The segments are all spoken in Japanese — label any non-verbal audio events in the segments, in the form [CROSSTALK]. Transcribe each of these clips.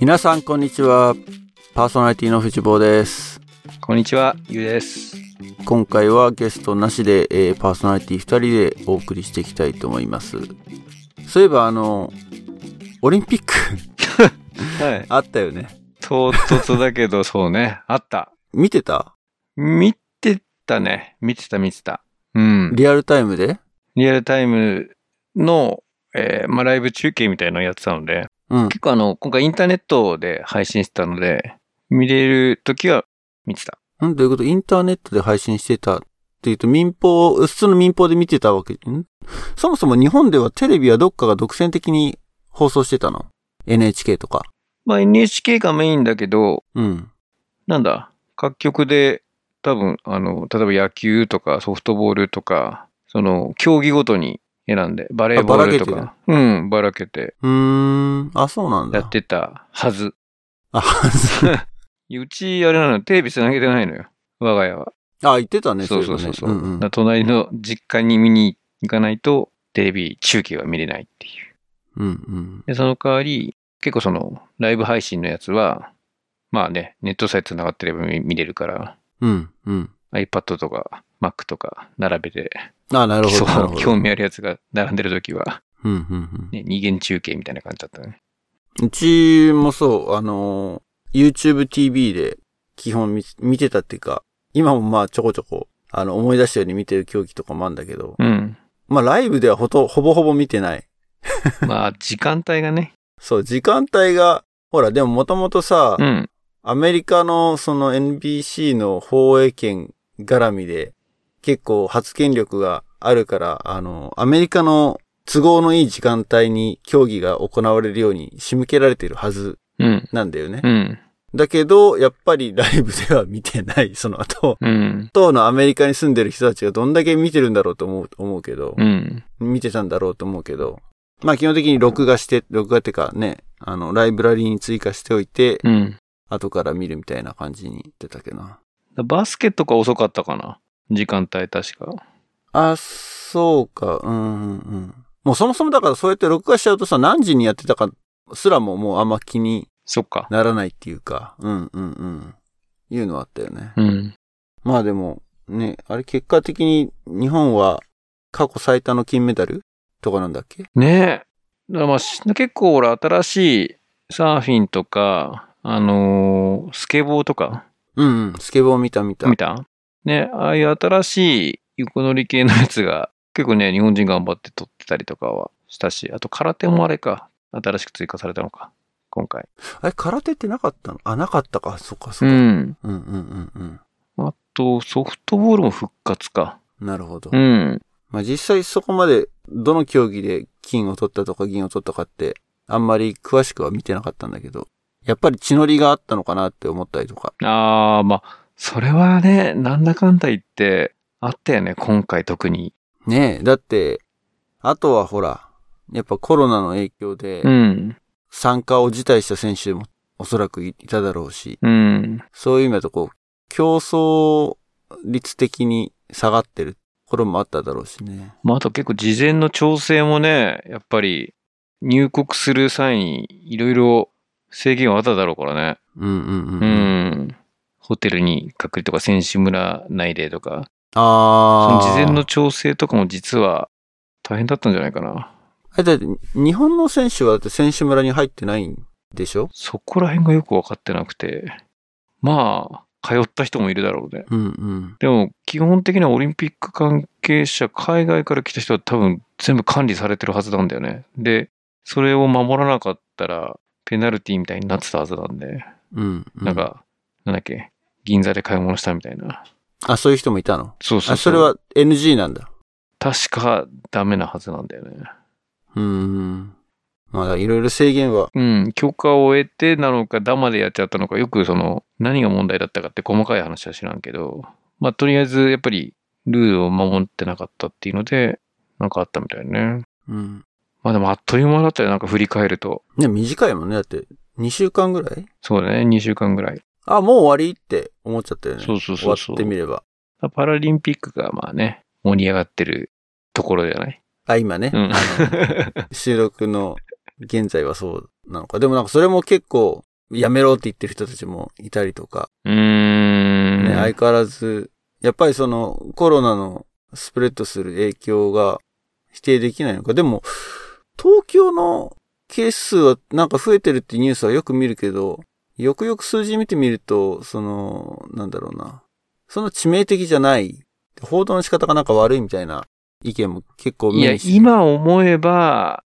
皆さんこんにちはパーソナリティの藤坊ですこんにちは、ゆうです。今回はゲストなしで、えーパーソナリティ2人でお送りしていきたいと思いますそういえばあのオリンピック [LAUGHS] はい。あったよね唐突だけど、[LAUGHS] そうね。あった。見てた？見てたね。見てた、見てた。うん。リアルタイムで？リアルタイムの、えーまあ、ライブ中継みたいなのをやってたので、うん結構あの、今回インターネットで配信してたので、見れるときは見てた。んどういうこと？インターネットで配信してたっていうと民放、普通の民放で見てたわけん？そもそも日本ではテレビはどっかが独占的に放送してたの ?NHK とか。まあ、NHK がメインだけど、うん。なんだ、各局で多分、あの、例えば野球とかソフトボールとか、その、競技ごとに選んで、バレーボールとか、うん、ばらけてうーん。あ、そうなんだ。やってたはず。あ、[LAUGHS] うち、あれなの、テレビ繋げてないのよ。我が家は。あ、言ってたね。そうそうそうそう。んんだから隣の実家に見に行かないと、テレビ中継は見れないっていう。うんうん。で、その代わり、結構その、ライブ配信のやつは、まあね、ネットさえ繋がってれば見見れるから、うんうん。iPad とか Mac とか並べて、あ、なるほど。なるほど。そう興味あるやつが並んでる時は、うんうんうん。ね、二元中継みたいな感じだったね。うちもそう、あのー、YouTube TV で基本見見てたっていうか、今もまあちょこちょこ、あの、思い出したように見てる競技とかもあるんだけど、うん。まあライブではほと、ほぼほぼ見てない。[LAUGHS] まあ、時間帯がね。そう、時間帯が、ほら、でももともとさ、うん。アメリカのその NBC の放映権絡みで結構発言力があるから、あの、アメリカの都合のいい時間帯に競技が行われるように仕向けられてるはずうん。なんだよね。うん。だけど、やっぱりライブでは見てない、その後。うん。当のアメリカに住んでる人たちがどんだけ見てるんだろうと思う、思うけど、うん。見てたんだろうと思うけど、まあ基本的に録画して、録画ってかね、あの、ライブラリーに追加しておいて、うん。後から見るみたいな感じに言ってたけどな。バスケとか遅かったかな？時間帯確か。あ、そうか、うん、うん、うん。もうそもそもだからそうやって録画しちゃうとさ、何時にやってたかすらももうあんま気にそっか。ならないっていうか、うん、うん、うん。いうのはあったよね。うん。まあでも、ね、あれ結果的に日本は過去最多の金メダルとかなんだっけ？ねえ。だからまあ、し結構俺新しいサーフィンとか、あのースケボーとかうんうん、スケボー見た見た。見た？ね、ああいう新しい横乗り系のやつが [LAUGHS] 結構ね、日本人頑張って撮ってたりとかはしたし、あと空手もあれか、新しく追加されたのか、今回。あれ、空手ってなかったの？あ、なかったか。そっかそっか。うん。うん、うん、うん、うん。あと、ソフトボールも復活か。なるほど。うん。まあ実際そこまでどの競技で金を取ったとか銀を取ったかってあんまり詳しくは見てなかったんだけど、やっぱり血のりがあったのかなって思ったりとか。ああ、まあ、それはね、なんだかんだ言って、あったよね、今回特に。ねえ、だって、あとはほら、やっぱコロナの影響でうん。参加を辞退した選手もおそらくいただろうし、うん。そういう意味だとこう、競争率的に下がってるところもあっただろうしね。まあ、あと結構事前の調整もね、やっぱり入国する際にいろいろ制限はあっただろうからね。うんうんうん。ううん、ん。ホテルに隔離とか選手村内でとか、そああ。の事前の調整とかも実は大変だったんじゃないかな。あれだって、日本の選手はだって選手村に入ってないんでしょ？そこら辺がよくわかってなくて、まあ、通った人もいるだろうね。うんうん。でも、基本的にはオリンピック関係者、海外から来た人は多分全部管理されてるはずなんだよね。で、それを守らなかったら、ペナルティみたいになってたはずなんで、うん、うん。なんか、なんだっけ、銀座で買い物したみたいな。あ、そういう人もいたの？そうそうあ、それは NG なんだ。確かダメなはずなんだよね。うーん。まあ、いろいろ制限は。うん、許可を得てなのか、ダマでやっちゃったのか、よくその、何が問題だったかって細かい話は知らんけど、まあ、とりあえず、やっぱり、ルールを守ってなかったっていうので、なんかあったみたいね。うん。まあでも、あっという間だったよ、なんか振り返ると。ね、短いもんね。だって、2週間ぐらい？そうだね、2週間ぐらい。あ、もう終わりって思っちゃったよね。そうそうそうそう終わってみれば。パラリンピックがまあね、盛り上がってるところじゃない？あ、今ね。うん。[LAUGHS] 収録の現在はそうなのか。でもなんかそれも結構、やめろって言ってる人たちもいたりとか、うーん。ね、相変わらず、やっぱりそのコロナのスプレッドする影響が否定できないのか。でも、東京のケース数はなんか増えてるってニュースはよく見るけど、よくよく数字見てみると、その、なんだろうな。その致命的じゃない。報道の仕方がなんか悪いみたいな意見も結構いや目に、して今思えば、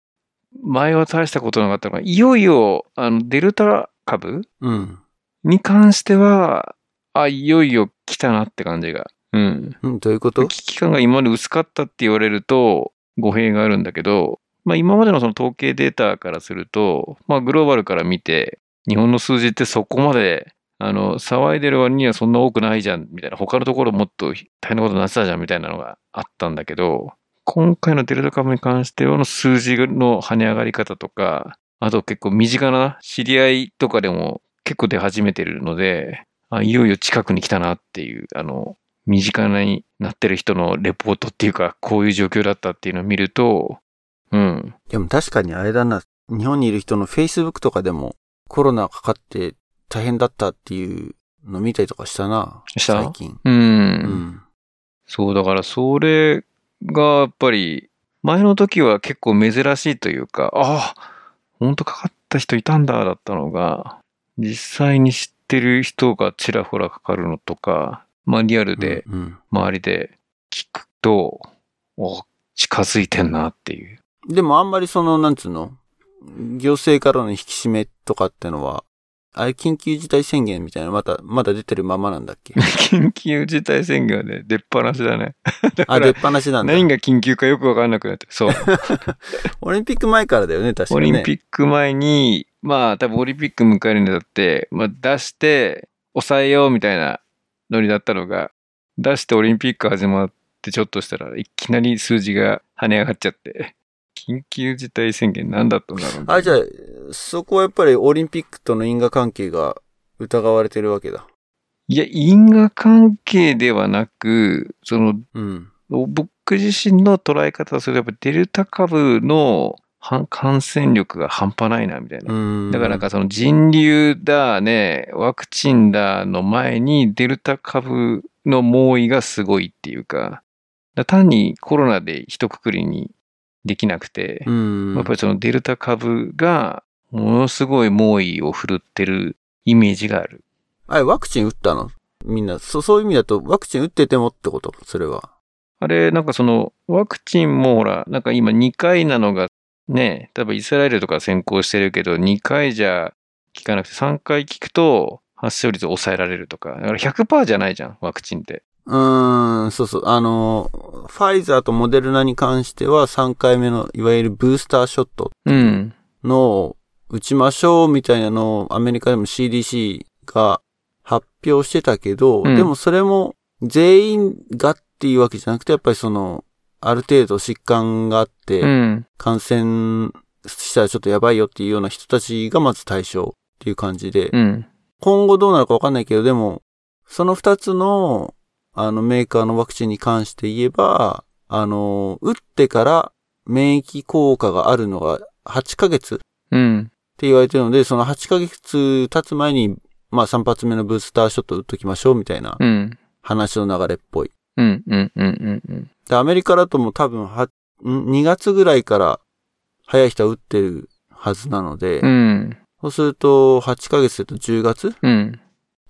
前は大したことなかったのが、いよいよ、あの、デルタ株うん。に関しては、あ、いよいよ来たなって感じが。うん。うん、どういうこと？危機感が今まで薄かったって言われると語弊があるんだけど、まあ今までのその統計データからすると、まあグローバルから見て、日本の数字ってそこまで、あの、騒いでる割にはそんな多くないじゃん、みたいな、他のところもっと大変なことになってたじゃん、みたいなのがあったんだけど、今回のデルタ株に関してはの数字の跳ね上がり方とか、あと結構身近な知り合いとかでも結構出始めてるので、あいよいよ近くに来たなっていう、あの、身近になってる人のレポートっていうか、こういう状況だったっていうのを見ると、うん。でも確かにあれだな。日本にいる人の Facebook とかでもコロナかかって大変だったっていうの見たりとかしたな。した？最近。うん。うん。そう、だからそれがやっぱり、前の時は結構珍しいというか、ああ、本当かかった人いたんだ、だったのが、実際に知ってる人がちらほらかかるのとか、まあリアルでうん周りで聞くと、お近づいてんなっていう。でもあんまりその、なんつうの？行政からの引き締めとかってのは、あれ緊急事態宣言みたいなまた、まだ出てるままなんだっけ？[LAUGHS] 緊急事態宣言はね、出っ放しだね。だかあ、出っら、放しなんだ。何が緊急かよくわかんなくなってる。そう。[LAUGHS] オリンピック前からだよね、確かに、ね。オリンピック前に、まあ多分オリンピック迎えるにあたって、まあ出して抑えようみたいなノリだったのが、出してオリンピック始まってちょっとしたらいきなり数字が跳ね上がっちゃって、緊急事態宣言なんだったんだろうあ、じゃあ、そこはやっぱりオリンピックとの因果関係が疑われてるわけだ。いや、因果関係ではなく、そのうん。僕自身の捉え方とすると、やっぱデルタ株のは感染力が半端ないな、みたいな。うん。だからなんかその人流だね、ワクチンだの前にデルタ株の猛威がすごいっていうか、だから単にコロナで一括りにできなくて、うん。やっぱりそのデルタ株がものすごい猛威を振るってるイメージがある。あれ、ワクチン打ったの？みんな、そ、そういう意味だと、ワクチン打っててもってこと？それは。あれ、なんかそのワクチンもほら、なんか今2回なのがね、例えばイスラエルとか先行してるけど、2回じゃ効かなくて3回効くと発症率を抑えられるとか。だから100%じゃないじゃん、ワクチンって。うーん、そうそう。あの、ファイザーとモデルナに関しては3回目の、いわゆるブースターショットうん。のを打ちましょうみたいなのをアメリカでも CDC が発表してたけど、うんでもそれも全員がっていうわけじゃなくて、やっぱりその、ある程度疾患があって、うん。感染したらちょっとやばいよっていうような人たちがまず対象っていう感じで、うん。今後どうなるかわかんないけど、でも、その二つの、あの、メーカーのワクチンに関して言えば、あの、打ってから免疫効果があるのが8ヶ月ってうん。言われてるので、その8ヶ月経つ前に、まあ3発目のブースターショット打っときましょうみたいなうん。話の流れっぽい。うん。うん。うん。うん。で、アメリカだともう多分は、ん？2月ぐらいから早い人は打ってるはずなので、うん。そうすると8ヶ月だと10月うん。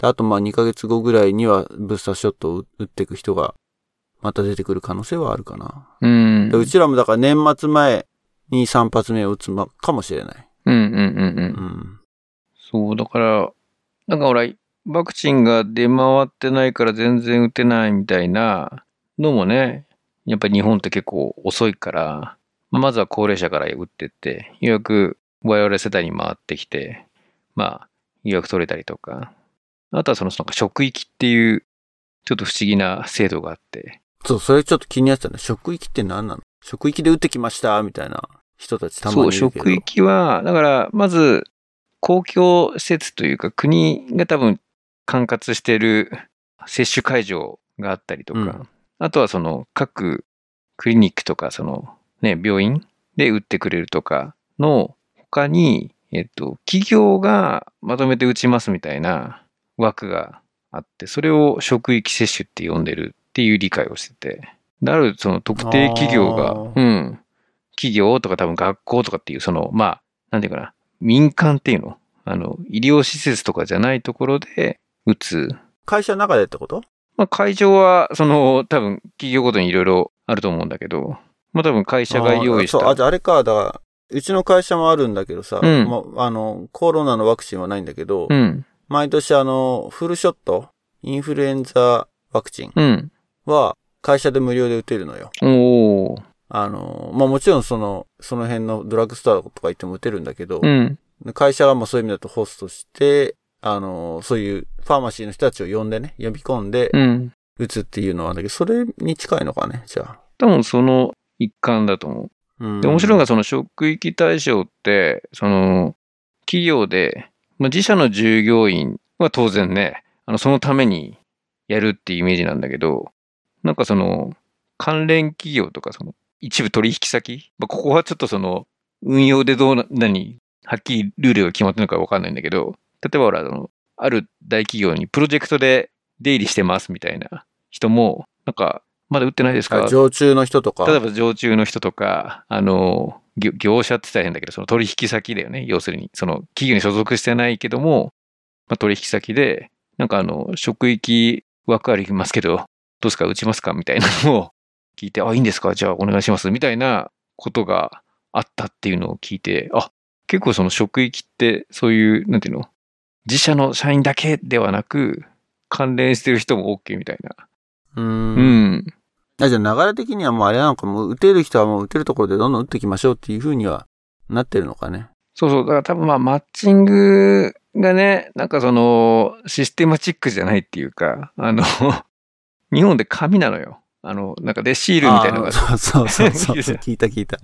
であとまあ2ヶ月後ぐらいにはブースターショットを打っていく人がまた出てくる可能性はあるかな。うん。でうちらもだから年末前に3発目を打つまかもしれない。うん。うん。うん。う。うんん。そう、だから、なんかほら、ワクチンが出回ってないから全然打てないみたいなのもね、やっぱり日本って結構遅いから、まあまずは高齢者から打ってって、ようやく我々世代に回ってきて、まあ、予約取れたりとか、あとはそのなんか職域っていう、ちょっと不思議な制度があって、そう、それちょっと気になってたね。職域って何なの？職域で打ってきましたみたいな人たちたまそう、にいるけど。職域は、だから、まず、公共施設というか、国が多分管轄している接種会場があったりとか、うんあとはその各クリニックとか、そのね、病院で打ってくれるとかの他に、えっと、企業がまとめて打ちますみたいな枠があって、それを職域接種って呼んでるっていう理解をしてて、であるその特定企業がうん、企業とか多分学校とかっていう、その、まあ、なんていうかな、民間っていうの？あの、医療施設とかじゃないところで打つ。会社の中でってこと？まあ、会場は、その、多分企業ごとにいろいろあると思うんだけど、まあ多分会社が用意しあーそう、あ、た。じゃああれか、だから、うちの会社もあるんだけどさ、うん。もうあの、コロナのワクチンはないんだけど、うん、毎年あの、フルショット、インフルエンザワクチンうん。は会社で無料で打てるのよ。おー。あの、まあ、もちろんその、その辺のドラッグストアとか行っても打てるんだけど、うん。会社がもうそういう意味だとホストして、あの、そういうファーマシーの人たちを呼んでね、呼び込んでうん。打つっていうのはあるんだけど、それに近いのかね、じゃあ。多分その一環だと思う。うんで、面白いのがその職域対象って、その企業で、まあ、自社の従業員は当然ね、あの、そのためにやるっていうイメージなんだけど、なんかその関連企業とかその一部取引先、まあ、ここはちょっとその運用でどうな、何、はっきりルールが決まってるのかわかんないんだけど、例えばほら、あの、ある大企業にプロジェクトで出入りしてますみたいな人も、なんか、まだ打ってないですか？あ常駐の人とか。例えば常駐の人とか、あの、業業者って言ったら変だけど、その取引先だよね。要するに、その企業に所属してないけども、まあ、取引先で、なんかあの、職域枠ありますけど、どうですか？打ちますか？みたいなのを [LAUGHS] 聞いて、あ、いいんですか？じゃあお願いします。みたいなことがあったっていうのを聞いて、あ、結構その職域ってそういう、なんていうの？自社の社員だけではなく、関連してる人も OK みたいな。う。うんん。あじゃあ流れ的にはもうあれなのか、もう打てる人はもう打てるところでどんどん打っていきましょうっていうふうにはなってるのかね。そうそう。だから多分まあマッチングがね、なんかそのシステマチックじゃないっていうか、あの、[LAUGHS] 日本で紙なのよ。あの、なんかでシールみたいなのがそうそうそうそう。[LAUGHS] 聞いた聞いた。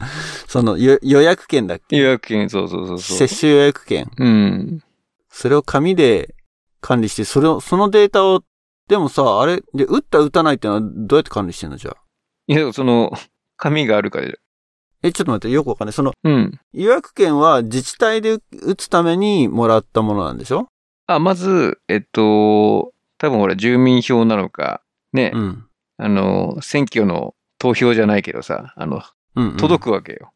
その予予約券だっけ？予約券、そうそうそうそう。接種予約券。うん。それを紙で管理して、それを、そのデータを、でもさ、あれ、で、打った打たないってのはどうやって管理してんのじゃあ？いや、その、[LAUGHS] 紙があるからじえ、ちょっと待って、よくわかんない。その、ゃ。うん。予約券は自治体で打つためにもらったものなんでしょ？あ、まず、えっと、多分ほら、住民票なのか、ね、うん。あの、選挙の投票じゃないけどさ、あの、うん、うん。届くわけよ。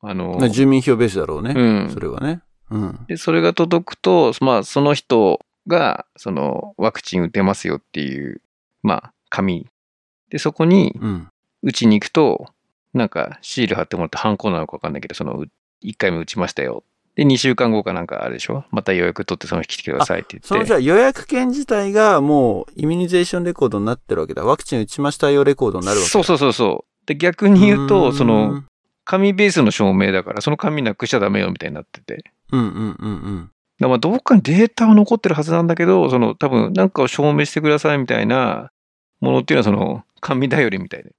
あの、まあ住民票ベースだろうね。うんそれはね。うん。で、それが届くと、まあ、その人が、その、ワクチン打てますよっていう、まあ、紙。で、そこに、うん。打ちに行くと、なんか、シール貼ってもらって、ハンコなのかわかんないけど、その、1回目打ちましたよ。で、2週間後かなんかあるでしょ？また予約取ってその日来てくださいって言って。そのじゃあ予約券自体がもうイミュニゼーションレコードになってるわけだ。ワクチン打ちましたよレコードになるわけだ。そうそうそうそう。で、逆に言うと、んその、、紙ベースの証明だから、その紙なくしちゃダメよみたいになってて。うんうんうんうん。まあどっかにデータは残ってるはずなんだけど、その多分なんかを証明してくださいみたいなものっていうのはその紙頼りみたいで。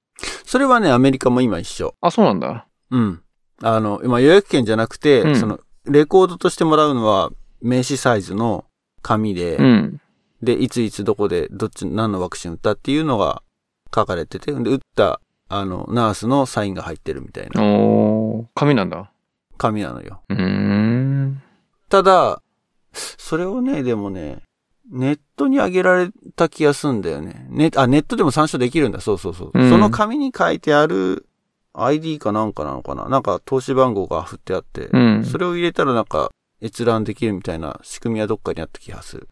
それはね、アメリカも今一緒。あ、そうなんだ。うん。あの、今予約券じゃなくて、うんその、レコードとしてもらうのは名刺サイズの紙で、うん。で、いついつどこで、どっち、何のワクチン打ったっていうのが書かれてて、で、打った、あの、ナースのサインが入ってるみたいなおー、紙なんだ。紙なのよ。うーん。ただ、それをね、でもね、ネットに上げられた気がすんだよね。ネあ、ネットでも参照できるんだ。そうそうそう。うんその紙に書いてある ID かなんかなのかななんか投資番号が振ってあって、うん。それを入れたらなんか閲覧できるみたいな仕組みはどっかにあった気がする。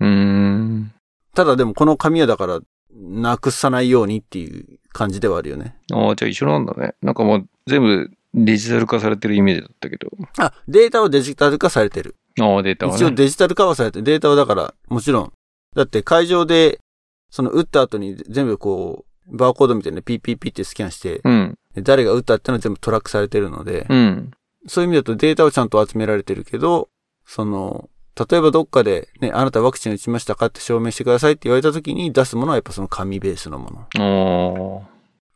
ただでもこの紙はだから、なくさないようにっていう感じではあるよね。ああ、じゃあ一緒なんだね。なんかもう全部デジタル化されてるイメージだったけど。あ、データはデジタル化されてる。データは一応ね。デジタル化はされてる。データはだから、もちろん。だって会場で、その打った後に全部こう、バーコードみたいなピッピッピッってスキャンして、うん。で誰が打ったってのは全部トラックされてるので、うん。そういう意味だとデータはちゃんと集められてるけど、その、例えばどっかでね、あなたワクチン打ちましたかって証明してくださいって言われた時に出すものはやっぱその紙ベースのものあ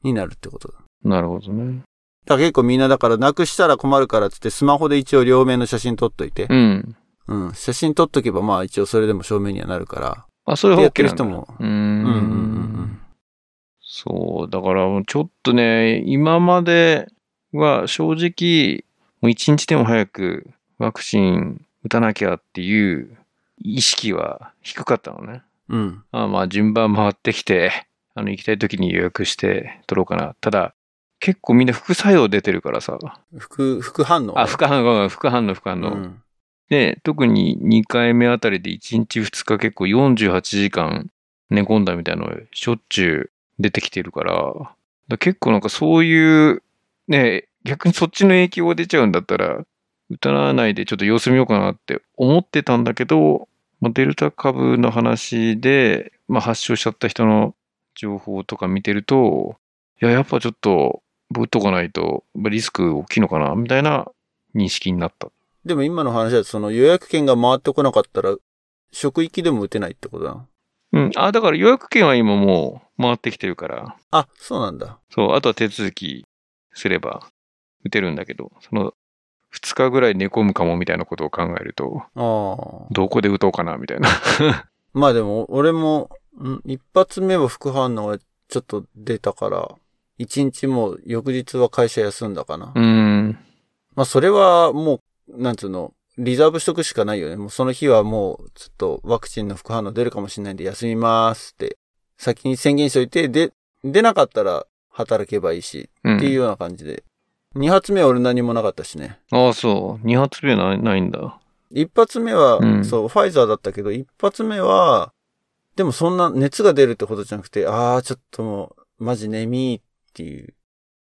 になるってことだ。あ、なるほどね。だから結構みんなだからなくしたら困るからっつってスマホで一応両面の写真撮っといて、うん。うん、写真撮っとけばまあ一応それでも証明にはなるから、あ、それはやって OK。る人も。うーん。うんうんうんうん。そう、だからちょっとね、今までは正直、もう一日でも早くワクチン打たなきゃっていう意識は低かったのね。うん。あまあ順番回ってきて、あの行きたい時に予約して取ろうかな。ただ、結構みんな副作用出てるからさ。副、副反応？あ、副反応、副反応、副反応。うん。で、特に2回目あたりで1日2日結構48時間寝込んだみたいなのしょっちゅう出てきてるから、だから結構なんかそういう、ね、逆にそっちの影響が出ちゃうんだったら、打たないでちょっと様子見ようかなって思ってたんだけど、まあ、デルタ株の話で、まあ、発症しちゃった人の情報とか見てると、いや、やっぱちょっと、打っとかないと、まあリスク大きいのかな、みたいな認識になった。でも今の話だとその予約券が回ってこなかったら、職域でも打てないってことだな。うん。あ、だから予約券は今もう回ってきてるから、あ、そうなんだ。そう、あとは手続きすれば打てるんだけど、その、2日ぐらい寝込むかもみたいなことを考えると、ああ。どこで打とうかなみたいな。[LAUGHS] まあでも、俺も、ん一発目は副反応がちょっと出たから、一日もう翌日は会社休んだかな。うーん。まあそれはもう、なんつうの、リザーブしとくしかないよね。もうその日はもう、ちょっとワクチンの副反応出るかもしれないんで休みますって、先に宣言しといて、で、出なかったら働けばいいし、うん、っていうような感じで。二発目は俺何もなかったしね。ああ、そう。2発目ないないんだ。一発目は、うんそう、ファイザーだったけど、一発目は、でもそんな熱が出るってことじゃなくて、ああ、ちょっともう、マジ眠いっていう。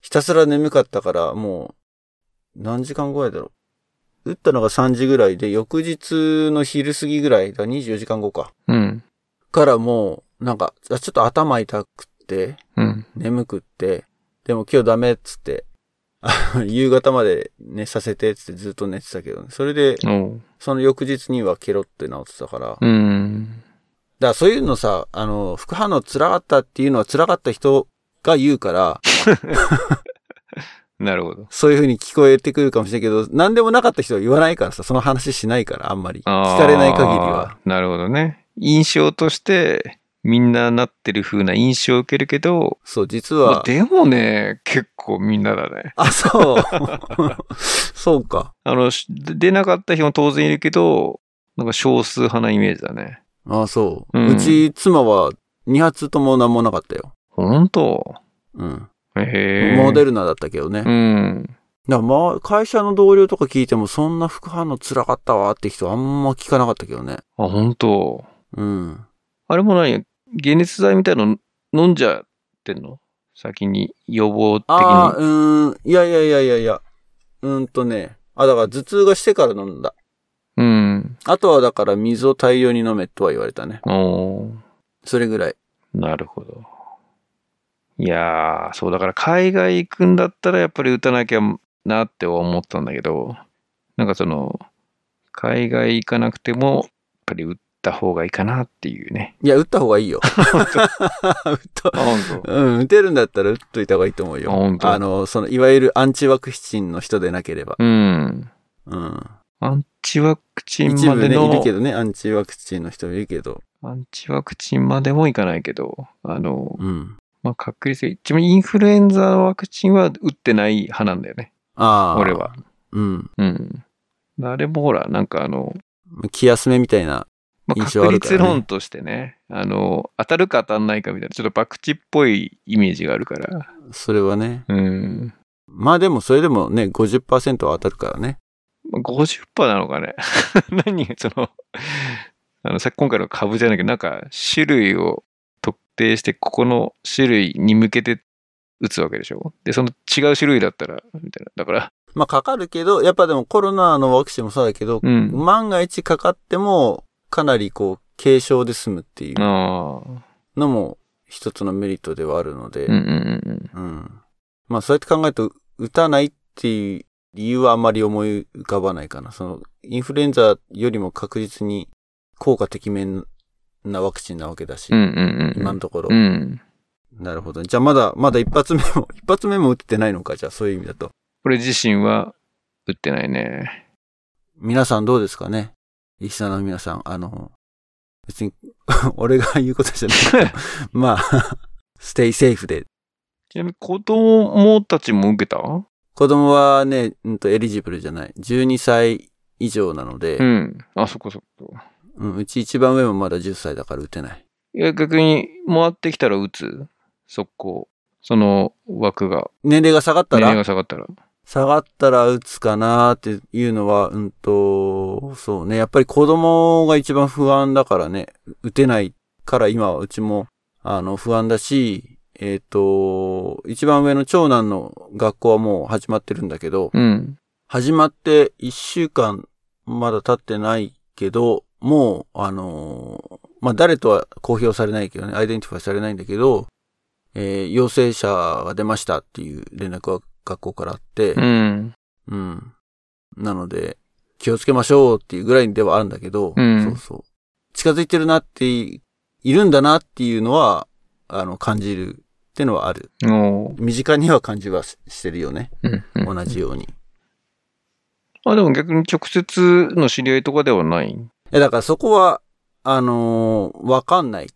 ひたすら眠かったから、もう、何時間ぐらいだろう。打ったのが3時ぐらいで、翌日の昼過ぎぐらいだ、24時間後か。うん。からもう、なんか、あちょっと頭痛くって、うん。眠くって、でも今日ダメっつって、あ [LAUGHS] 夕方まで寝させてっつってずっと寝てたけど、ね、それで。その翌日にはケロって治ってたから。だかうん。らそういうのさ、あの、副反応辛かったっていうのは辛かった人が言うから、[LAUGHS] なるほど。そういう風に聞こえてくるかもしれないけど、何でもなかった人は言わないからさ、その話しないから、あんまり。聞かれない限りは。。なるほどね。印象として、みんななってる風な印象を受けるけど、そう、実まあは。でもね、結構みんなだね。あ、そう。[LAUGHS] そうか。あの、し出なかった人も当然いるけど、なんか少数派なイメージだね。あ、そう。うんうち、妻は、2発とも何もなかったよ。本当？うん。へえ。モデルナだったけどね。うん。だまあ、会社の同僚とか聞いても、そんな副反応辛かったわって人あんま聞かなかったけどね。あ、本当？うん。あれも何解熱剤みたいの飲んじゃってんの？先に予防的ああ、に。うーん。いやいやいやいやいや。うーんとね。あ、だから頭痛がしてから飲んだ。うん。あとはだから水を大量に飲めとは言われたね。おーそれぐらい。なるほど。いやー、そうだから海外行くんだったらやっぱり打たなきゃなって思ったんだけど、なんかその、海外行かなくても、やっぱり打った方がいいかなっていうね。いや、打った方がいいよ。[LAUGHS] [LAUGHS] 打ったあ、本当。うん、打てるんだったら打っといた方がいいと思うよ。あ本当あの、その、いわゆるアンチワクチンの人でなければ。うん。うん。アンチワクチン一部ね、までの、いるけどね、アンチワクチンの人いるけど。アンチワクチンまでもいかないけど、あの、うん。まあ、確率が、一番インフルエンザのワクチンは打ってない派なんだよね。ああ。俺は。。うん。うん。あれもほら、なんかあの、気休めみたいな。まあ、印象あ確るからね率論としてね、あの、当たるか当たんないかみたいな、ちょっと博打っぽいイメージがあるから。それはね。うん。まあでも、それでもね、50%は当たるからね。まあ、50%なのかね。[LAUGHS] 何その、あの、さ今回の株じゃないけど、なんか種類を特定して、ここの種類に向けて打つわけでしょ？で、その違う種類だったら、みたいな。だから、まあかかるけど、やっぱでもコロナのワクチンもそうだけど、うん。万が一かかっても、かなりこう、軽症で済むっていう。のも一つのメリットではあるので、うんうんうんうんまあそうやって考えると、打たないっていう理由はあんまり思い浮かばないかな。その、インフルエンザよりも確実に効果てきめんなワクチンなわけだし、うん。うんうんうん。今のところ。うん。なるほど。じゃあまだ、まだ一発目も、[LAUGHS] 一発目も打ってないのか、じゃあそういう意味だと。これ自身は打ってないね。皆さんどうですかね？リスナーの皆さん、あの、別に、[LAUGHS] 俺が言うことじゃないけど。[LAUGHS] まあ、ステイセーフで。ちなみに子供たちも受けた？子供はね、うんとエリジブルじゃない。12歳以上なので、う。ん。あ、そこそこ。うん、うち一番上もまだ10歳だから打てない。いや、逆に回ってきたら打つ？速攻。その枠が。年齢が下がった年齢らが下がったら。下がったら打つかなっていうのは、うんと、そうね。やっぱり子供が一番不安だからね。打てないから今はうちも、あの、不安だし、えっ、と、一番上の長男の学校はもう始まってるんだけど、うん。始まって一週間まだ経ってないけど、もう、あのーまあ、誰とは公表されないけどね、 identify されないんだけど、えー陽性者が出ましたっていう連絡が学校からあって、うん。うん。なので、気をつけましょうっていうぐらいではあるんだけど、うんそうそう。近づいてるなってい、いるんだなっていうのは、あの、感じるってのはある。身近には感じはししてるよね。うん。うん同じように。あ、でも逆に直接の知り合いとかではない。え、だからそこは、あのーわかんない。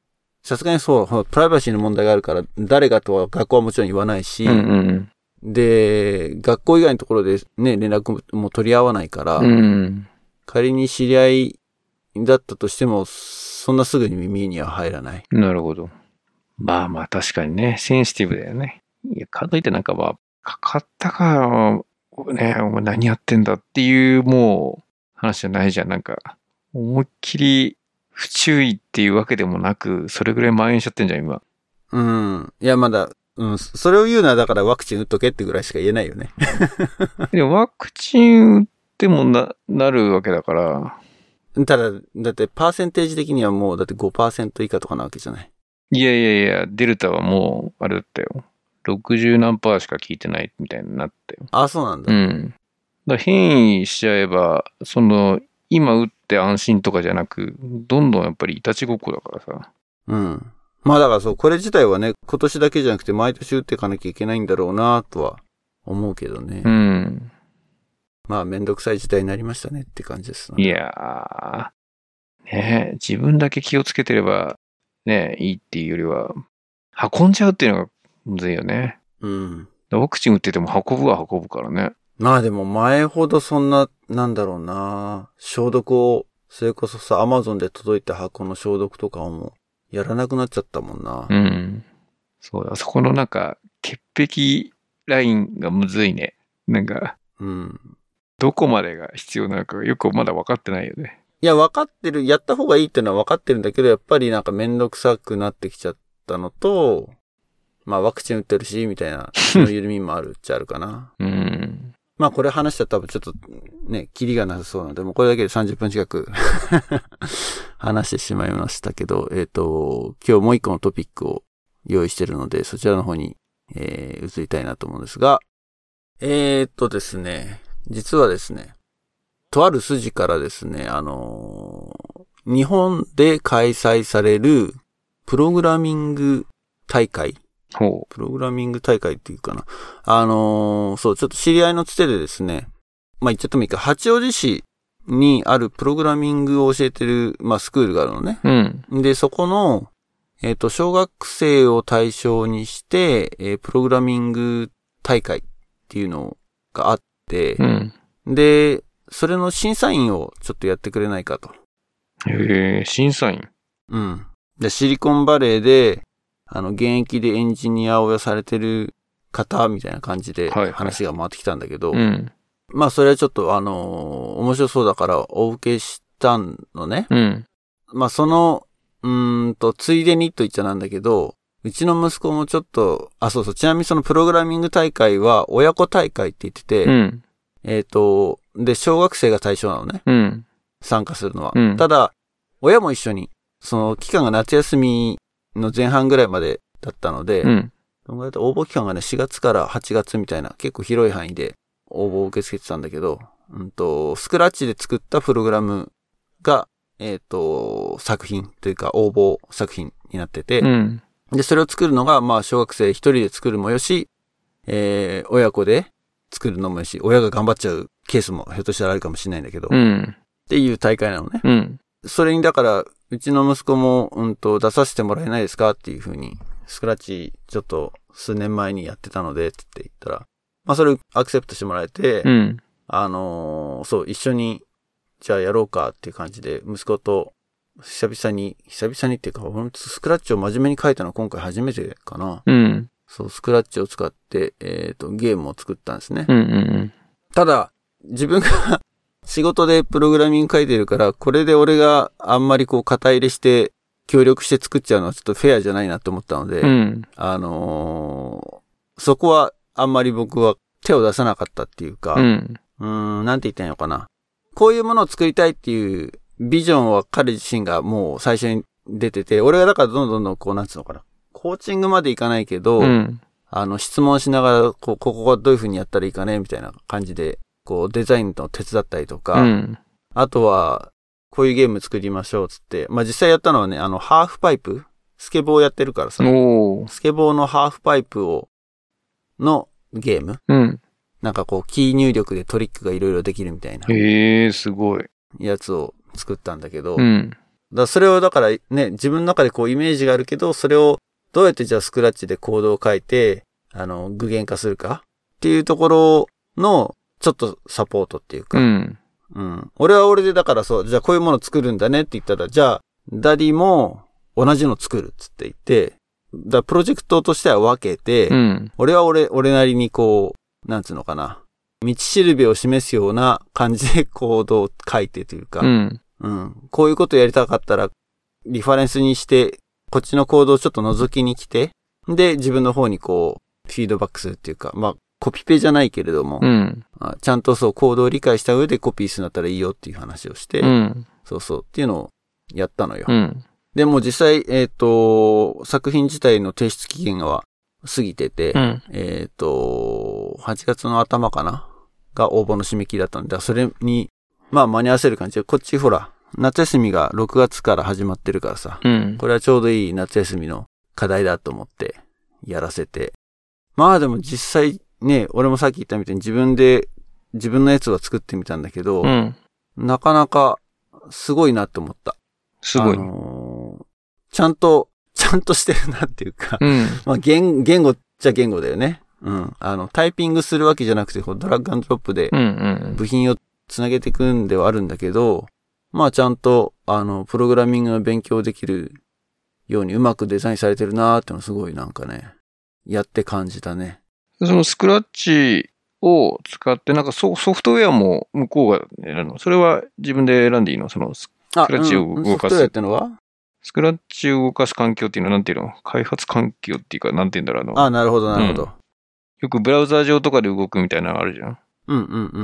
さすがにそう、プライバシーの問題があるから、誰がとは学校はもちろん言わないし、うんで、学校以外のところでね、連絡も取り合わないから、うん。うん。仮に知り合いだったとしても、そんなすぐに耳には入らない。なるほど。まあまあ確かにね、センシティブだよね。いや、かといってなんかまあ、かかったから、ね、お前何やってんだっていうもう話じゃないじゃん。なんか、思いっきり不注意っていうわけでもなく、それぐらい蔓延しちゃってんじゃん、今。うん。いや、まだ、うん、それを言うのはだからワクチン打っとけってぐらいしか言えないよね。[LAUGHS] でもワクチン打ってもな、なるわけだから、ただ、だってパーセンテージ的にはもうだって5%以下とかなわけじゃない？いやいやいや、デルタはもう、あれだったよ。60何パーしか効いてないみたいになったよ。あ、そうなんだ。うん。だ変異しちゃえば、その、今打って安心とかじゃなく、どんどんやっぱりいたちごっこだからさ。うん。まあだからそう、これ自体はね、今年だけじゃなくて毎年打っていかなきゃいけないんだろうなとは思うけどね。うん。まあめんどくさい時代になりましたねって感じです、ね。いやー、ねえ自分だけ気をつけてれば、ねいいっていうよりは、運んじゃうっていうのがむずいよね。うん。ワクチン打ってても運ぶは運ぶからね。まあでも前ほどそんな、なんだろうな消毒を、それこそさ、アマゾンで届いた箱の消毒とかをもうやらなくなっちゃったもんな。うん。そうだ、そこのなんか、潔癖ラインがむずいね。なんか、うん。どこまでが必要なのかがよくまだ分かってないよね。いや、分かってる、やった方がいいってのは分かってるんだけど、やっぱりなんかめんどくさくなってきちゃったのと、まあワクチン打ってるし、みたいな、気の緩みもあるっちゃあるかな。うん。まあこれ話したら多分ちょっとね、キリがなさそうなので、もうこれだけで30分近く [LAUGHS] 話してしまいましたけど、えっ、と、今日もう一個のトピックを用意してるので、そちらの方に、えー、移りたいなと思うんですが、えー、っとですね、実はですね、とある筋からですね、あのー日本で開催されるプログラミング大会ほプログラミング大会っていうかな。あのーそう、ちょっと知り合いのつてでですね、まあ、言っちゃってもいいか、八王子市にあるプログラミングを教えてる、まあ、スクールがあるのね。う。うん。で、そこの、えっ、と、小学生を対象にして、えープログラミング大会っていうのがあってう、ん。で、それの審査員をちょっとやってくれないかと。へえ、審査員。うん。で、シリコンバレーで、あの、現役でエンジニアをされてる方みたいな感じではいはい話が回ってきたんだけど、うん。まあ、それはちょっとあのー面白そうだからお受けしたのね。うん。まあ、その、うーんと、ついでにと言っちゃなんだけど、うちの息子もちょっと、あ、そうそう、ちなみにそのプログラミング大会は親子大会って言ってて、うん。えっ、と、で、小学生が対象なのね。うん。参加するのは。うんただ、親も一緒に、その期間が夏休みの前半ぐらいまでだったので、うん。応募期間がね、4月から8月みたいな、結構広い範囲で応募を受け付けてたんだけど、うんと、スクラッチで作ったプログラムが、えっ、と、作品というか応募作品になってて、うん。で、それを作るのが、まあ、小学生一人で作るもよし、えー、親子で作るのもよし、親が頑張っちゃうケースもひょっとしたらあるかもしれないんだけど、っうん。ていう大会なのね。うん。それにだから、うちの息子も、うんと、出させてもらえないですかっていうふうに、スクラッチ、ちょっと、数年前にやってたので、つって言ったら、まあ、それをアクセプトしてもらえて、うん。あのーそう、一緒にじゃあやろうかっていう感じで、息子と久々に、久々にっていうか、スクラッチを真面目に書いたのは今回初めてかな。うん。そう、スクラッチを使って、えっ、と、ゲームを作ったんですね。うんうんただ、自分が仕事でプログラミング書いてるから、これで俺があんまりこう肩入れして、協力して作っちゃうのはちょっとフェアじゃないなと思ったので、うん。うん。あのーそこはあんまり僕は手を出さなかったっていうか、うん。うーん、なんて言ったらいいのかな。こういうものを作りたいっていうビジョンは彼自身がもう最初に出てて、俺がだからどんどんどんこうなんつうのかな。コーチングまでいかないけど、うん。あの、質問しながら、こう、ここはどういう風にやったらいいかねみたいな感じで、こう、デザインの手伝ったりとか、うん。あとは、こういうゲーム作りましょう、つって。まあ、実際やったのはね、あの、ハーフパイプスケボーやってるからさ。スケボーのハーフパイプを、のゲームうん。なんかこう、キー入力でトリックがいろいろできるみたいなへえ、すごい。やつを作ったんだけど、うん。らそれをだからね、自分の中でこうイメージがあるけど、それをどうやってじゃあスクラッチでコードを書いて、あの、具現化するかっていうところの、ちょっとサポートっていうか、うん。うん。俺は俺でだからそう、じゃあこういうもの作るんだねって言ったら、じゃあ、 Daddy も同じの作るっつって言って、だプロジェクトとしては分けて、うん。俺は俺、俺なりにこう、なんつうのかな。道しるべを示すような感じでコードを書いてというか、うん。うん。こういうことやりたかったら、リファレンスにして、こっちのコードをちょっと覗きに来て、で、自分の方にこう、フィードバックするっていうか、まあ、コピペじゃないけれども、うん。あちゃんとそう、コードを理解した上でコピーするんだったらいいよっていう話をして、うん。そうそうっていうのをやったのよ。うん。でも実際、えっ、と、作品自体の提出期限は過ぎてて、うん。えっ、と、8月の頭かなが応募の締め切りだったんで、それに、まあ間に合わせる感じで、こっちほら、夏休みが6月から始まってるからさ、うん。これはちょうどいい夏休みの課題だと思ってやらせて。まあでも実際ね、俺もさっき言ったみたいに自分で自分のやつは作ってみたんだけど、うん。なかなかすごいなって思った。すごいあ。のーちゃんと、ちゃんとしてるなっていうか、うん。[LAUGHS] まあ言言語っちゃ言語だよね。うん。あの、タイピングするわけじゃなくて、ドラッグアンドロップでうん。うん。部品をつなげていくんではあるんだけど、まあちゃんと、あの、プログラミングの勉強できるようにうまくデザインされてるなーってのすごいなんかね、やって感じたね。そのスクラッチを使って、なんかソソフトウェアも向こうが選るの？それは自分で選んでいいの？そのスあ、クラッチをうん動かすソフトウェアってのは？スクラッチを動かす環境っていうのはなんていうの？開発環境っていうか、なんていうんだろうあの。あ、なるほど、なるほど。よくブラウザー上とかで動くみたいなのあるじゃん。うん、うん、うん、うん、うんう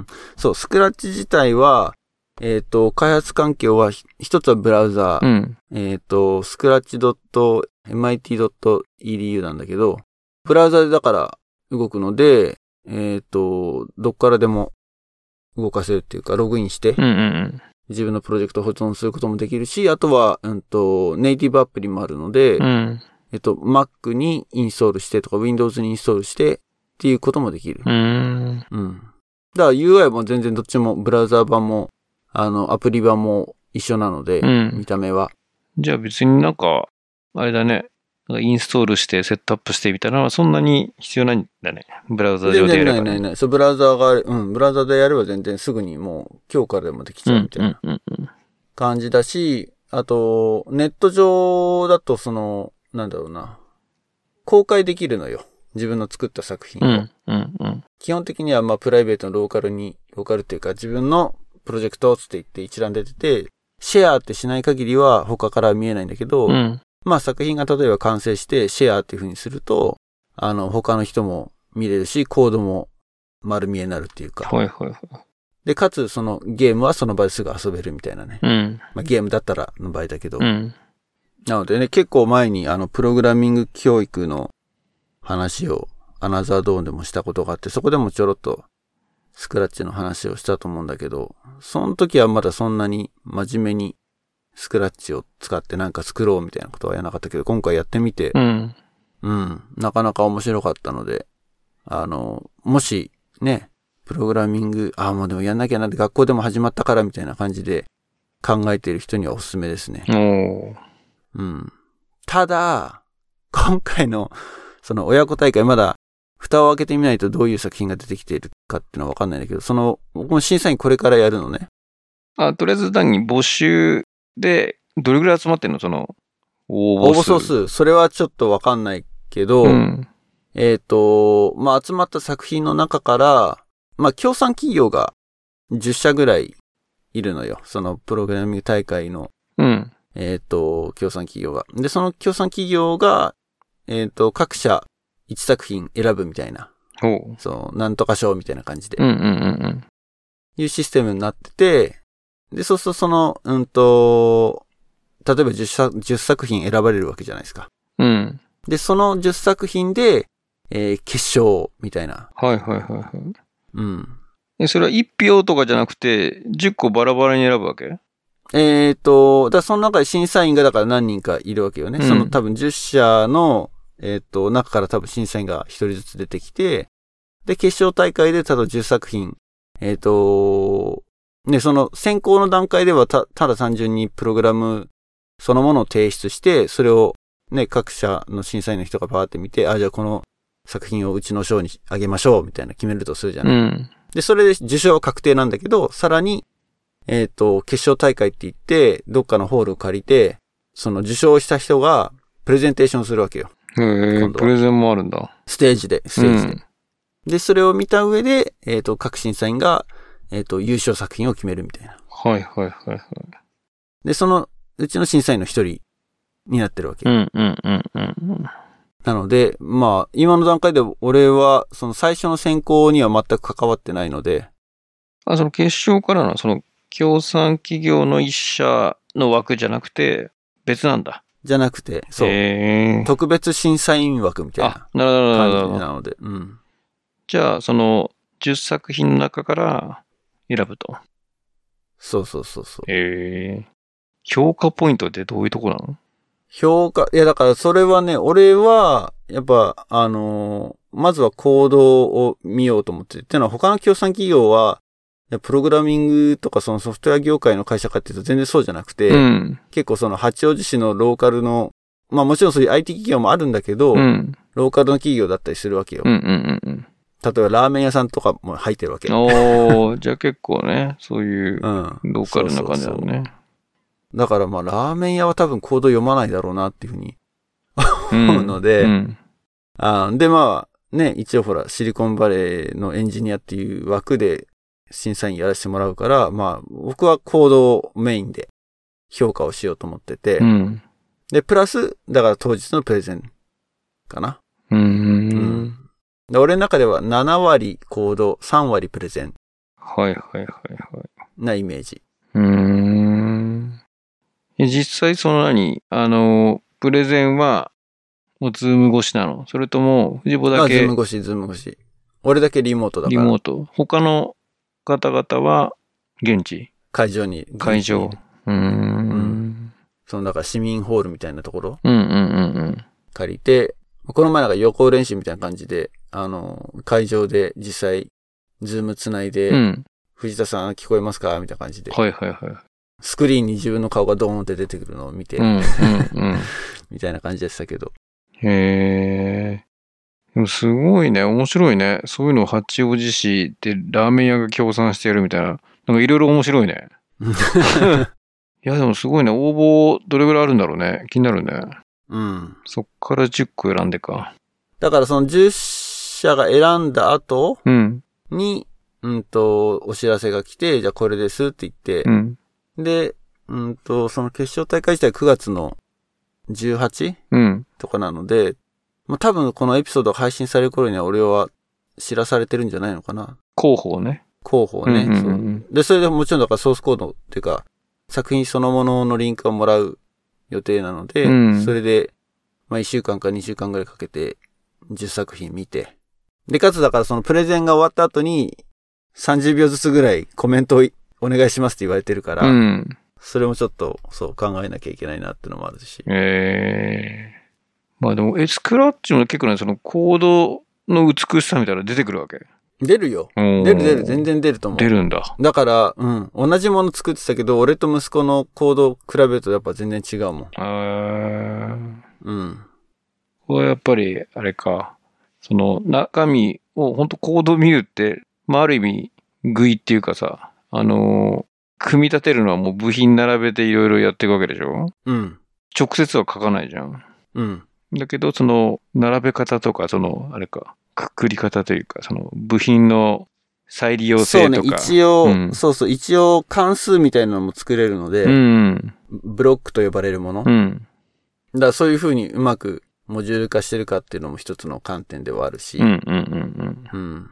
ん。そう、スクラッチ自体は、えっ、と、開発環境はひ一つはブラウザー、うん。えっ、と、scratch.mit.edu なんだけど、ブラウザでだから動くので、えっ、と、どっからでも動かせるっていうか、ログインして自分のプロジェクトを保存することもできるし、あとは、うんと、ネイティブアプリもあるので、うん。うん。えっと、Mac にインストールしてとか、Windows にインストールしてっていうこともできるう。ん。うん。だから UI も全然どっちもブラウザー版も、あの、アプリ版も一緒なので、うん見た目は。じゃあ別になんか、あれだね。インストールしてセットアップしてみたいなのはそんなに必要ないんだね。ブラウザ上でやれば、ね。ないないない。そう、ブラウザーがうん、ブラウザーでやれば全然すぐにもう今日からでもできちうんゃうみたいな。感じだし、あと、ネット上だとその、なんだろうな、公開できるのよ。自分の作った作品を。うんうんうん。基本的にはまあプライベートのローカルに、ローカルっていうか自分のプロジェクトつって言って一覧出てて、シェアってしない限りは他からは見えないんだけど、うん。まあ作品が例えば完成してシェアっていう風にすると、あの他の人も見れるし、コードも丸見えになるっていうか。はいはいはい。で、かつそのゲームはその場ですぐ遊べるみたいなね。うん。まあゲームだったらの場合だけど。うん。なのでね、結構前にあのプログラミング教育の話をアナザードーンでもしたことがあって、そこでもちょろっとスクラッチの話をしたと思うんだけど、その時はまだそんなに真面目にスクラッチを使ってなんか作ろうみたいなことはやらなかったけど、今回やってみてう、ん。うん、なかなか面白かったので、あの、もしね、プログラミング、ああ、もうでもやんなきゃなって学校でも始まったからみたいな感じで考えている人にはおすすめですね。うん。ただ、今回の、その親子大会まだ、蓋を開けてみないとどういう作品が出てきているかっていうのはわかんないんだけど、その、僕も審査員これからやるのね。あ、とりあえず単に募集で、どれぐらい集まってんの？その、応募応募総数、それはちょっとわかんないけど、うん。えっ、と、まあ、集まった作品の中から、まあ、協賛企業が10社ぐらいいるのよ。そのプログラミング大会の、うん。えっ、と、協賛企業が。で、その協賛企業が、えっ、と、各社1作品選ぶみたいな。そう、なんとか賞みたいな感じでうんうんうんいうシステムになってて、で、そうするとその、うんと、例えば10作 ,10 作品選ばれるわけじゃないですか。うん。うん。で、その10作品で、えー決勝みたいな。はいはいはいはい。うん。え、それは1票とかじゃなくて、10個バラバラに選ぶわけ？えっ、と、だその中で審査員がだから何人かいるわけよね。うんその多分10社の、えっ、と、中から多分審査員が1人ずつ出てきて、で、決勝大会でただ10作品、えっ、と、ね、その選考の段階ではた、ただ単純にプログラムそのものを提出して、それをね、各社の審査員の人がバーって見て、あ、じゃあこの作品をうちの賞にあげましょう、みたいな決めるとするじゃない。うん。で、それで受賞は確定なんだけど、さらに、えっ、と、決勝大会って言って、どっかのホールを借りて、その受賞した人がプレゼンテーションするわけよ。へプレゼンもあるんだ。ステージで、ステージで。うんで、それを見た上で、えっ、と、各審査員が、えっ、と、優勝作品を決めるみたいな。はいはいはいはい。で、その、うちの審査員の一人になってるわけ。うんうんうんうん。なので、まあ、今の段階で俺は、その最初の選考には全く関わってないので、あ、その決勝からの、その、協賛企業の一社の枠じゃなくて、別なんだ。じゃなくて、そう、へえ。特別審査員枠みたいあな、なるほどなる感。じなので、うん。じゃあ、その、10作品の中から選ぶと。そうそうそうそう。へえ。評価ポイントってどういうとこなの？評価、いやだからそれはね、俺は、やっぱ、あのーまずは行動を見ようと思ってて、ってのは他の協賛企業は、プログラミングとかそのソフトウェア業界の会社かっていうと全然そうじゃなくて、うん。結構その八王子市のローカルの、まあもちろんそういう IT 企業もあるんだけど、うん。ローカルの企業だったりするわけよ。うんうんうん例えばラーメン屋さんとかも入ってるわけ。うん。おー、じゃあ結構ね、そういううん。ローカルな感じだそうそうそうね。だからまあラーメン屋は多分コード読まないだろうなっていうふうにうん思うので、うん。あーで、まあ、ね、一応ほら、シリコンバレーのエンジニアっていう枠で審査員やらせてもらうから、まあ、僕はコードをメインで評価をしようと思ってて、うん。で、プラス、だから当日のプレゼンかな。う。うんで俺の中では7割コード、3割プレゼンはいはいはいはい。なイメージ。うーん。え実際その何？あの、プレゼンは、もうズーム越しなの？それとも、藤子あ、だけ？ズーム越し、ズーム越し。俺だけリモートだかリら、モート他の方々は、現地？会場に。会場。うーん。その、だから市民ホールみたいなところ？うんうんうん借りて、この前なんか予行練習みたいな感じで、あの、会場で実際、ズームつないで、うん。うん。藤田さん聞こえますか？みたいな感じで、はいはいはい。スクリーンに自分の顔がドーンって出てくるのを見て、うんうんうん。[LAUGHS] みたいな感じでしたけど。へえ。でもすごいね、面白いね。そういうのを八王子市でラーメン屋が協賛してやるみたいな。なんかいろいろ面白いね。[LAUGHS] いやでもすごいね。応募どれぐらいあるんだろうね。気になるね。うん。そっから10個選んでか。だからその10社が選んだ後うん。に、うんと、お知らせが来て、じゃあこれですって言ってう、ん。で、うんと、その決勝大会自体9月の 18? うん。とかなので、まあ、多分このエピソードが配信される頃には俺は知らされてるんじゃないのかな。候補ね。候補ね、うんうんうんそう。で、それでもちろんだからソースコードっていうか、作品そのもののリンクをもらう予定なので、うんそれで、まあ1週間か2週間ぐらいかけて10作品見て、で、かつだからそのプレゼンが終わった後に30秒ずつぐらいコメントをお願いしますって言われてるから、うん。それもちょっとそう考えなきゃいけないなってのもあるし。ええまあでも、え、スクラッチも結構ね、そのコードの美しさみたいなの出てくるわけ？出るよ。出出る出る、全然出ると思う。出るんだ。だから、うん。同じもの作ってたけど、俺と息子のコードを比べるとやっぱ全然違うもん。えー、うん。これはやっぱり、あれか、その中身を本当コード見るって、まあある意味、食いっていうかさ、あのー組み立てるのはもう部品並べていろいろやっていくわけでしょ？うん。直接は書かないじゃん。うん。だけど、その、並べ方とか、その、あれか、くくり方というか、その、部品の再利用そうね性と、か。一応、うんそうそう、一応関数みたいなのも作れるので、うん。ブロックと呼ばれるもの。うん。だからそういうふうにうまくモジュール化してるかっていうのも一つの観点ではあるし。うん。うん。うん。うん。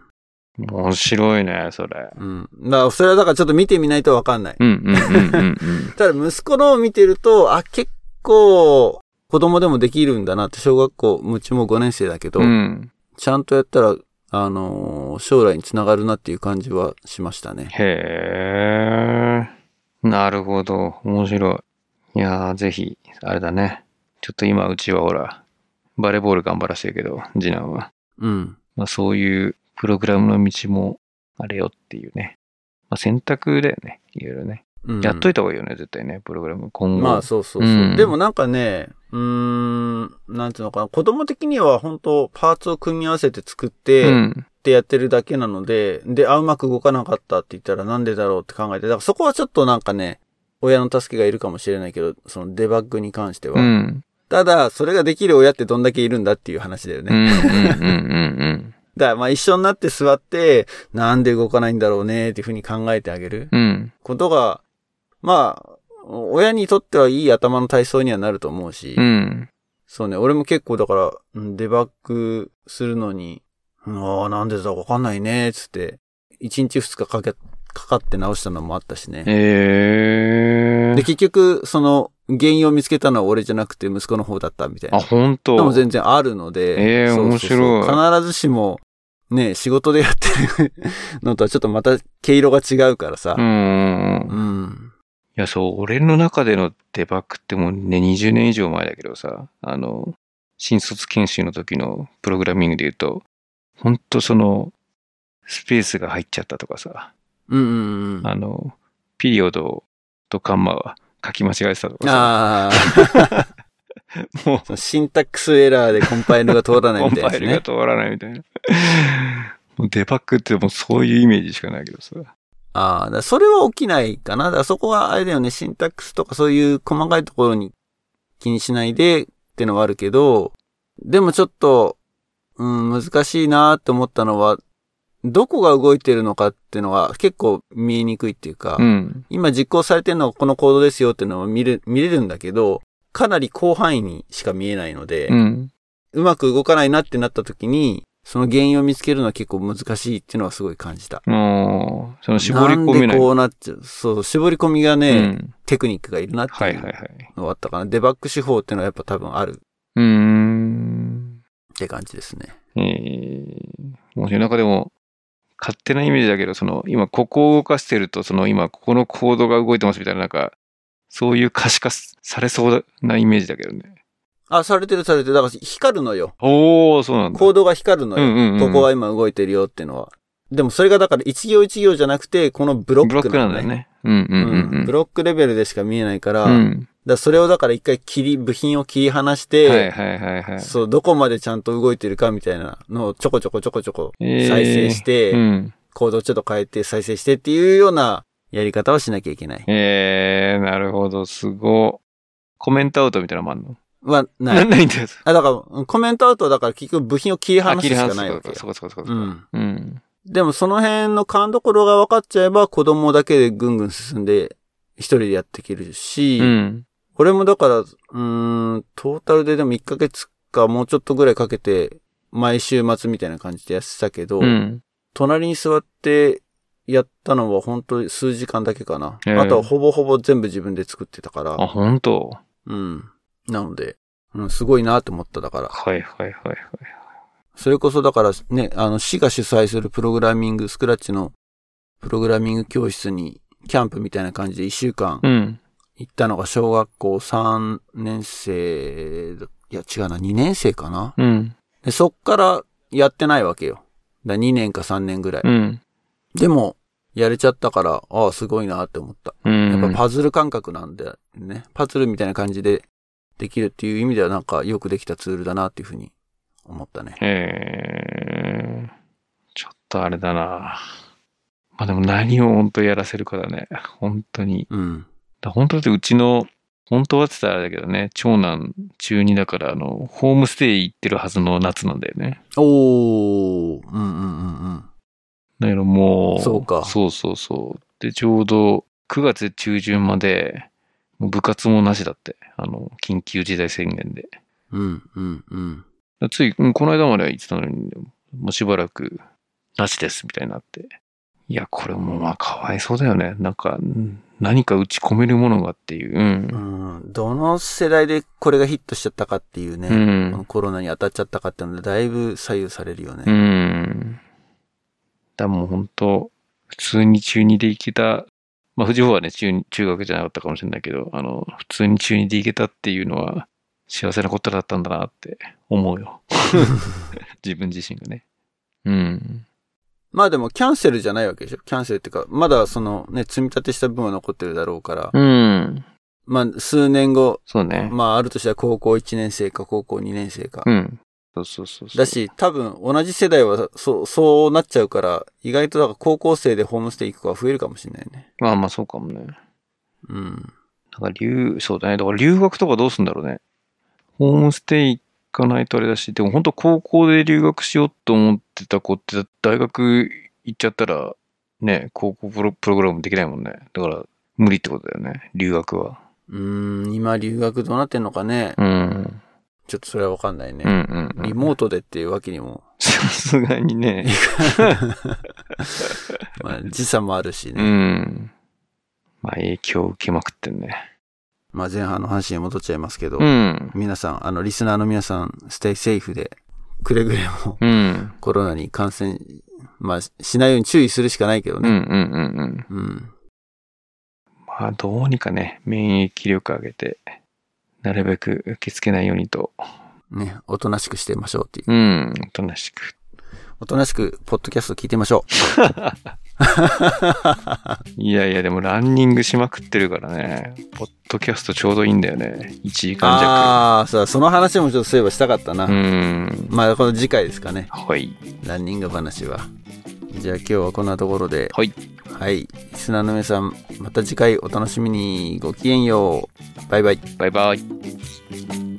うん。面白いね、それ。うん。だからそれはだからちょっと見てみないとわかんない。うん。うん。うん。うん。[LAUGHS] ただ息子のを見てると、あ、結構子供でもできるんだなって、小学校、うちも5年生だけど、うん。ちゃんとやったら、あのー将来につながるなっていう感じはしましたね。へえ。なるほど。面白い。いやー、ぜひ、あれだね。ちょっと今、うちはほら、バレーボール頑張らせてるけど、次男は。うん。まあ、そういうプログラムの道もあれよっていうね。まあ、選択だよね。いろいろね。うんやっといた方がいいよね、絶対ね、プログラム。今後。まあそうそうそう。うんでもなんかね、うーん、なんていうのかな、子供的には本当パーツを組み合わせて作って、うん。ってやってるだけなので、で、あ、うまく動かなかったって言ったらなんでだろうって考えて、だからそこはちょっとなんかね、親の助けがいるかもしれないけど、そのデバッグに関しては。うん。ただ、それができる親ってどんだけいるんだっていう話だよね。だからまあ一緒になって座って、なんで動かないんだろうねっていうふうに考えてあげるうん。ことが、まあ、親にとってはいい頭の体操にはなると思うし、うん。そうね、俺も結構だから、うんデバッグするのに、ああ、なんでだかわかんないね、つって、1日2日かけ、かかって直したのもあったしね。へえで、。結局、その、原因を見つけたのは俺じゃなくて息子の方だったみたいな。あ、本当でも全然あるので。ええそうそうそう面白必ずしも、ね、仕事でやってるのとはちょっとまた毛色が違うからさう。ん。うん。いや、そう、俺の中でのデバッグってもうね、20年以上前だけどさ、あの、新卒研修の時のプログラミングで言うと、ほんとその、スペースが入っちゃったとかさ、うんうんうん。あの、ピリオドとカンマは書き間違えてたとかさ、ああ。もう、シンタックスエラーでコンパイルが通らないコンみたいなやつね。パイルが通らないみたいな。もうデバッグってもうそういうイメージしかないけどさ。ああ、だそれは起きないかな。だそこはあれだよね、シンタックスとかそういう細かいところに気にしないでってのはあるけど、でもちょっと、うん、難しいなって思ったのは、どこが動いてるのかっていうのが結構見えにくいっていうか、うん。今実行されてるのはこのコードですよっていうのを見る、見れるんだけど、かなり広範囲にしか見えないので、う。うんまく動かないなってなった時に、その原因を見つけるのは結構難しいっていうのはすごい感じた。もう、その絞り込めない。んでこうなっちゃう。そう、絞り込みがね、うん。テクニックがいるなってはいいう。のがあったかな。デバッグ手法っていうのはやっぱ多分あるうーん。って感じですね。えー、もし中でも、勝手なイメージだけど、その、今ここを動かしてると、その今ここのコードが動いてますみたいな、なんか、そういう可視化されそうなイメージだけどね。あ、されてるされてる。だから光るのよ。おー、そうなんだ。コードが光るのよ。うんうんうんここは今動いてるよっていうのは。でもそれがだから一行一行じゃなくて、このブロックブロックなんだよね。うんうんうんうん。ブロックレベルでしか見えないから、うん。らそれをだから一回切り、部品を切り離して、はいはいはいはい。そう、どこまでちゃんと動いてるかみたいなのをちょこちょこちょこちょこえー再生して、うん。コードをちょっと変えて再生してっていうようなやり方をしなきゃいけない。えー、なるほど、すご。コメントアウトみたいなのもあんの？は、な。な [LAUGHS] いないんだよ。あ、だから、コメントアウトはだから結局部品を切りあ、離すしかないわけよ。そうかそうかそうか。うん。うん。でもその辺の勘どころが分かっちゃえば子供だけでぐんぐん進んで一人でやっていけるし、うん。俺もだから、うーん、トータルででも1ヶ月かもうちょっとぐらいかけて毎週末みたいな感じでやってたけど、うん。隣に座ってやったのは本当に数時間だけかな。へーあとはほぼほぼ全部自分で作ってたから。あ、本当？うん。なので、うん、すごいなと思っただから。はいはいはいはい。それこそだからね、あの、市が主催するプログラミング、スクラッチのプログラミング教室にキャンプみたいな感じで1週間うん。行ったのが小学校3年生、いや違うな、2年生かな。うん。で、そっからやってないわけよ。だ2年か3年ぐらい。うん。でも、やれちゃったから、ああ、すごいなって思った。うん。やっぱパズル感覚なんだよね。パズルみたいな感じでできるっていう意味ではなんかよくできたツールだなっていうふうに思ったね。えー、ちょっとあれだな。まあでも何を本当やらせるかだね。本当に。うん。だ本当だってうちの、本当はって言ったらあれだけどね、長男中2だから、あの、ホームステイ行ってるはずの夏なんだよね。おー。うんうんうんうん。だけどもう、そうかそうそうそう。で、ちょうど9月中旬まで、もう部活もなしだって。あの、緊急事態宣言で。うんうんうん。つい、うんこの間までは言ってたのに、もうしばらくなしですみたいになって。いや、これもまあかわいそうだよね。なんか、うん何か打ち込めるものがっていう。うん。うん。どの世代でこれがヒットしちゃったかっていうね。うんコロナに当たっちゃったかっていうので、だいぶ左右されるよね。うん。だもう本当普通に中2で行けた、まあ、富士法はね、中、中学じゃなかったかもしれないけど、あの、普通に中2で行けたっていうのは、幸せなことだったんだなって思うよ。[LAUGHS] [LAUGHS] 自分自身がね。うん。まあでもキャンセルじゃないわけでしょ？キャンセルっていうか、まだそのね、積み立てした分は残ってるだろうから、うん。まあ数年後、そうね。まああるとしたら高校1年生か高校2年生か。うん。そうそうそう。だし、多分同じ世代はそう、そうなっちゃうから、意外とだから高校生でホームステイ行く子は増えるかもしれないね。まあまあそうかもね。うん。なんか留、そうだね。だから留学とかどうすんだろうね。ホームステイ行かないとあれだし、でも本当高校で留学しようと思ってた子って大学行っちゃったら、ね、高校プロプログラムできないもんね。だから無理ってことだよね。留学は。うーん、今留学どうなってんのかね。うん。ちょっとそれはわかんないね。うんうん、うん。リモートでっていうわけにも、さすがにね。[LAUGHS] まあ時差もあるしうね。ん。まあ影響を受けまくってんね。まあ前半の話に戻っちゃいますけど、うん。皆さん、あの、リスナーの皆さん、ステイセーフで、くれぐれもうん。コロナに感染、まあ、しないように注意するしかないけどうんうんね。うんうん。うん。まあ、どうにかね、免疫力上げて、なるべく受け付けないようにと、ね、おとなしくしてみましょうっていう。うん、おとなしく。おとなしく、ポッドキャスト聞いてみましょ [LAUGHS] [LAUGHS] いやいや、でもランニングしまくってるからね、ポッドキャストちょうどいいんだよね。1時う。間弱。ああ、さあ、その話もちょっとそういえばしたかったな。うん。まあ、この次回ですかね。はい。ランニング話は。じゃあ今日はこんなところで。はい。はい。リスナーの皆さん、また次回お楽しみに。ごきげんよう。バイバイ。バイバイ。